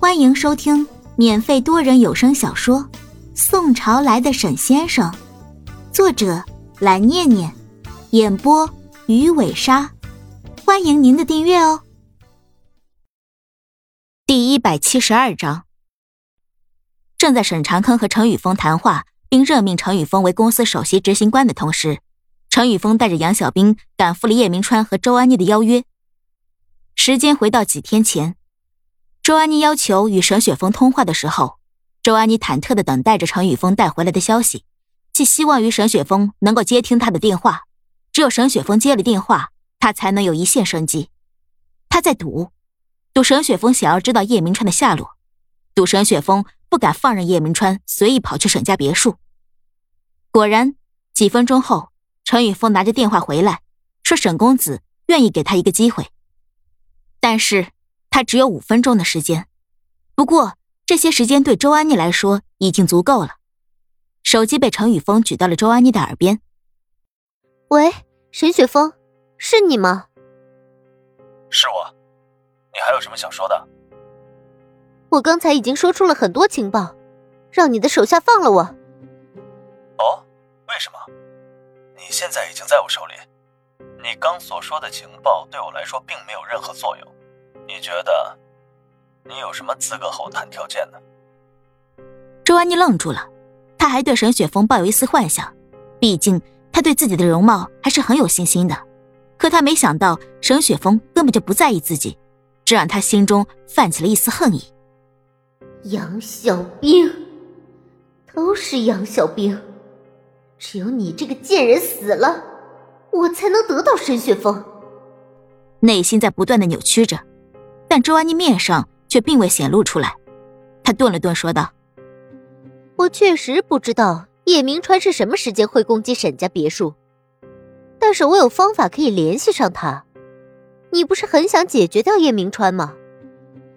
欢迎收听免费多人有声小说《宋朝来的沈先生》，作者蓝念念，演播鱼尾鲨。欢迎您的订阅哦。第一百七十二章，正在沈长坑和程宇峰谈话，并任命程宇峰为公司首席执行官的同时，程宇峰带着杨小兵赶赴了叶明川和周安妮的邀约。时间回到几天前。周安妮要求与沈雪峰通话的时候，周安妮忐忑的等待着程宇峰带回来的消息，寄希望于沈雪峰能够接听她的电话。只有沈雪峰接了电话，她才能有一线生机。她在赌，赌沈雪峰想要知道叶明川的下落，赌沈雪峰不敢放任叶明川随意跑去沈家别墅。果然，几分钟后，程宇峰拿着电话回来，说沈公子愿意给他一个机会，但是。他只有五分钟的时间，不过这些时间对周安妮来说已经足够了。手机被程宇峰举到了周安妮的耳边：“喂，沈雪峰，是你吗？是我，你还有什么想说的？我刚才已经说出了很多情报，让你的手下放了我。哦，为什么？你现在已经在我手里，你刚所说的情报对我来说并没有任何作用。”你觉得，你有什么资格和我谈条件呢？周安妮愣住了，她还对沈雪峰抱有一丝幻想，毕竟她对自己的容貌还是很有信心的。可她没想到沈雪峰根本就不在意自己，这让她心中泛起了一丝恨意。杨小兵，都是杨小兵，只有你这个贱人死了，我才能得到沈雪峰。内心在不断的扭曲着。但周安妮面上却并未显露出来，她顿了顿，说道：“我确实不知道叶明川是什么时间会攻击沈家别墅，但是我有方法可以联系上他。你不是很想解决掉叶明川吗？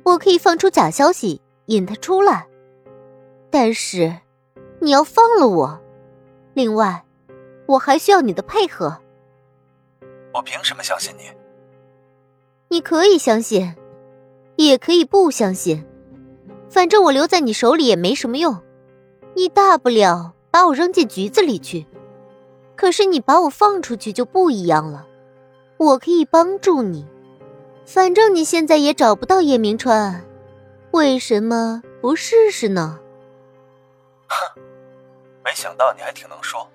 我可以放出假消息引他出来，但是你要放了我。另外，我还需要你的配合。我凭什么相信你？你可以相信。”也可以不相信，反正我留在你手里也没什么用，你大不了把我扔进局子里去。可是你把我放出去就不一样了，我可以帮助你。反正你现在也找不到叶明川，为什么不试试呢？哼，没想到你还挺能说，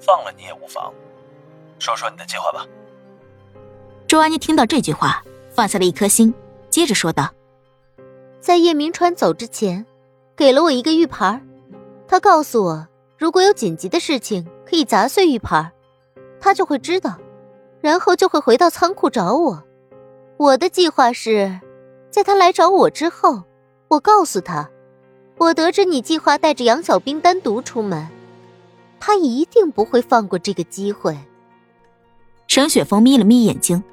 放了你也无妨。说说你的计划吧。周安妮听到这句话，放下了一颗心。接着说道：“在叶明川走之前，给了我一个玉牌他告诉我，如果有紧急的事情，可以砸碎玉牌他就会知道，然后就会回到仓库找我。我的计划是，在他来找我之后，我告诉他，我得知你计划带着杨小兵单独出门，他一定不会放过这个机会。”沈雪峰眯了眯眼睛。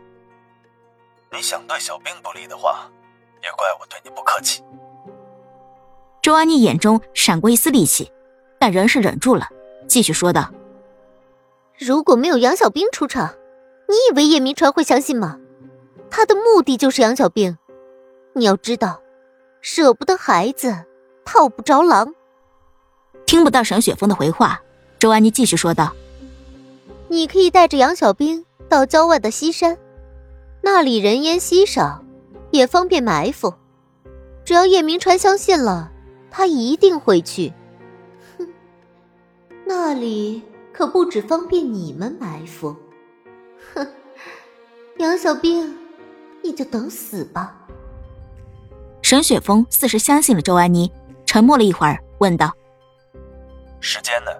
你想对小兵不利的话，也怪我对你不客气。周安妮眼中闪过一丝戾气，但仍是忍住了，继续说道：“如果没有杨小兵出场，你以为叶明川会相信吗？他的目的就是杨小兵。你要知道，舍不得孩子，套不着狼。”听不到沈雪峰的回话，周安妮继续说道：“你可以带着杨小兵到郊外的西山。”那里人烟稀少，也方便埋伏。只要叶明川相信了，他一定会去。哼，那里可不止方便你们埋伏。哼，杨小兵，你就等死吧。沈雪峰似是相信了周安妮，沉默了一会儿，问道：“时间呢？”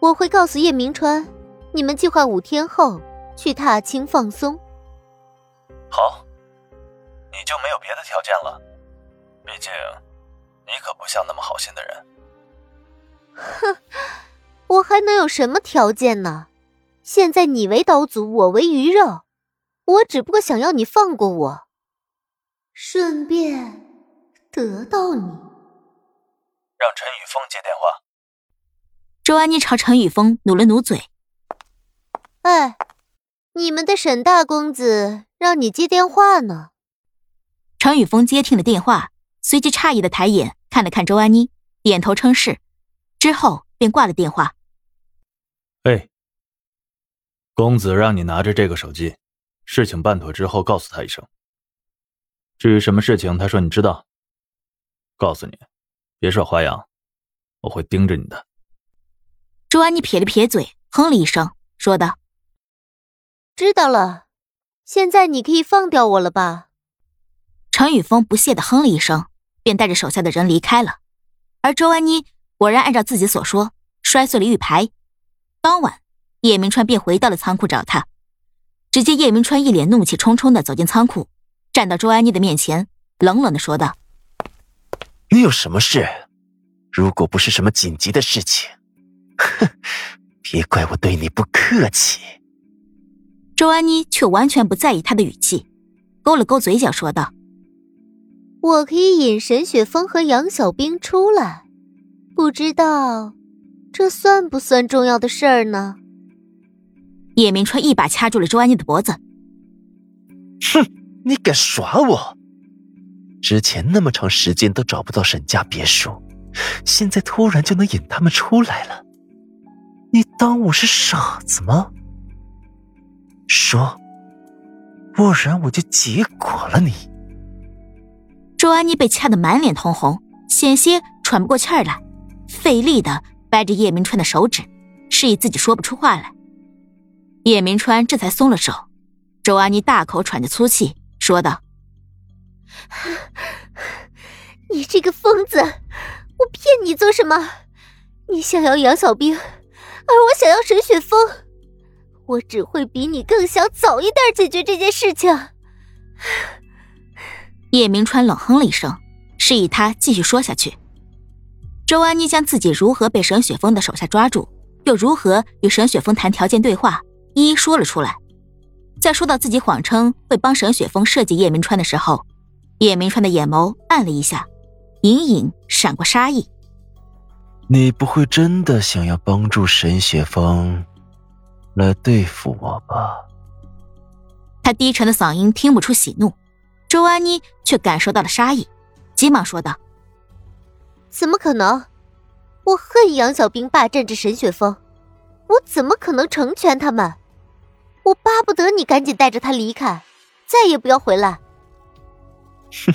我会告诉叶明川，你们计划五天后去踏青放松。好，你就没有别的条件了。毕竟，你可不像那么好心的人。哼，我还能有什么条件呢？现在你为刀俎，我为鱼肉，我只不过想要你放过我，顺便得到你。让陈宇峰接电话。周安妮朝陈宇峰努了努嘴。哎，你们的沈大公子。让你接电话呢。程宇峰接听了电话，随即诧异的抬眼看了看周安妮，点头称是，之后便挂了电话。哎，公子让你拿着这个手机，事情办妥之后告诉他一声。至于什么事情，他说你知道。告诉你，别耍花样，我会盯着你的。周安妮撇了撇嘴，哼了一声，说道：“知道了，现在你可以放掉我了吧？”程宇峰不屑的哼了一声，便带着手下的人离开了。而周安妮果然按照自己所说，摔碎了玉牌。当晚，叶明川便回到了仓库找他。只见叶明川一脸怒气冲冲的走进仓库，站到周安妮的面前，冷冷的说道：“你有什么事？如果不是什么紧急的事情。”哼，别怪我对你不客气。周安妮却完全不在意他的语气，勾了勾嘴角说道：“我可以引沈雪峰和杨小兵出来，不知道这算不算重要的事儿呢？”叶明川一把掐住了周安妮的脖子：“哼，你敢耍我？之前那么长时间都找不到沈家别墅，现在突然就能引他们出来了？”你当我是傻子吗？说，不然我就结果了你。周安妮被掐得满脸通红，险些喘不过气儿来，费力的掰着叶明川的手指，示意自己说不出话来。叶明川这才松了手。周安妮大口喘着粗气，说道：“你这个疯子，我骗你做什么？你想要杨小兵？”而我想要沈雪峰，我只会比你更想早一点解决这件事情。叶明川冷哼了一声，示意他继续说下去。周安妮将自己如何被沈雪峰的手下抓住，又如何与沈雪峰谈条件对话，一一说了出来。在说到自己谎称会帮沈雪峰设计叶明川的时候，叶明川的眼眸暗了一下，隐隐闪过杀意。你不会真的想要帮助沈雪峰来对付我吧？他低沉的嗓音听不出喜怒，周安妮却感受到了杀意，急忙说道：“怎么可能？我恨杨小兵霸占着沈雪峰，我怎么可能成全他们？我巴不得你赶紧带着他离开，再也不要回来。”哼，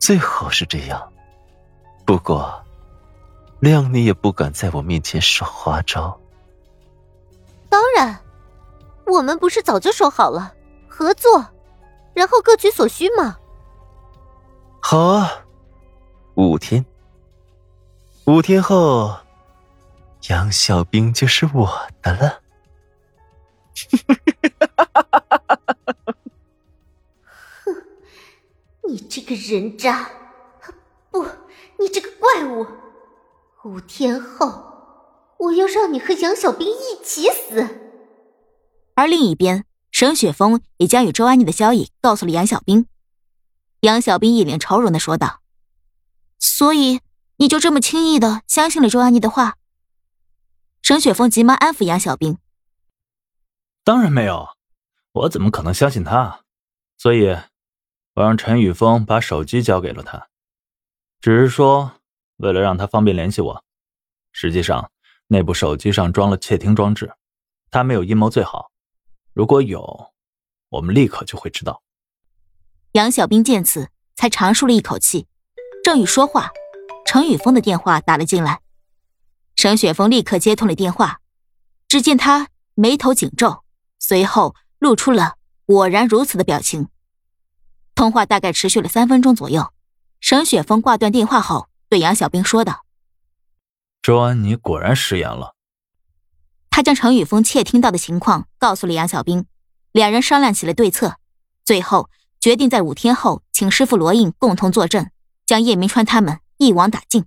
最好是这样。不过。谅你也不敢在我面前耍花招。当然，我们不是早就说好了合作，然后各取所需吗？好啊，五天。五天后，杨小兵就是我的了。哼，你这个人渣！不，你这个怪物！五天后，我要让你和杨小兵一起死。而另一边，沈雪峰也将与周安妮的交易告诉了杨小兵。杨小兵一脸愁容的说道：“所以你就这么轻易的相信了周安妮的话？”沈雪峰急忙安抚杨小兵：“当然没有，我怎么可能相信他？所以，我让陈宇峰把手机交给了他，只是说。”为了让他方便联系我，实际上那部手机上装了窃听装置。他没有阴谋最好，如果有，我们立刻就会知道。杨小兵见此，才长舒了一口气。正欲说话，程宇峰的电话打了进来。沈雪峰立刻接通了电话，只见他眉头紧皱，随后露出了“果然如此”的表情。通话大概持续了三分钟左右。沈雪峰挂断电话后。对杨小兵说道：“周安妮果然食言了。”他将程宇峰窃听到的情况告诉了杨小兵，两人商量起了对策，最后决定在五天后请师傅罗印共同坐镇，将叶明川他们一网打尽。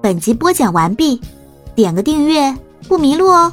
本集播讲完毕，点个订阅不迷路哦。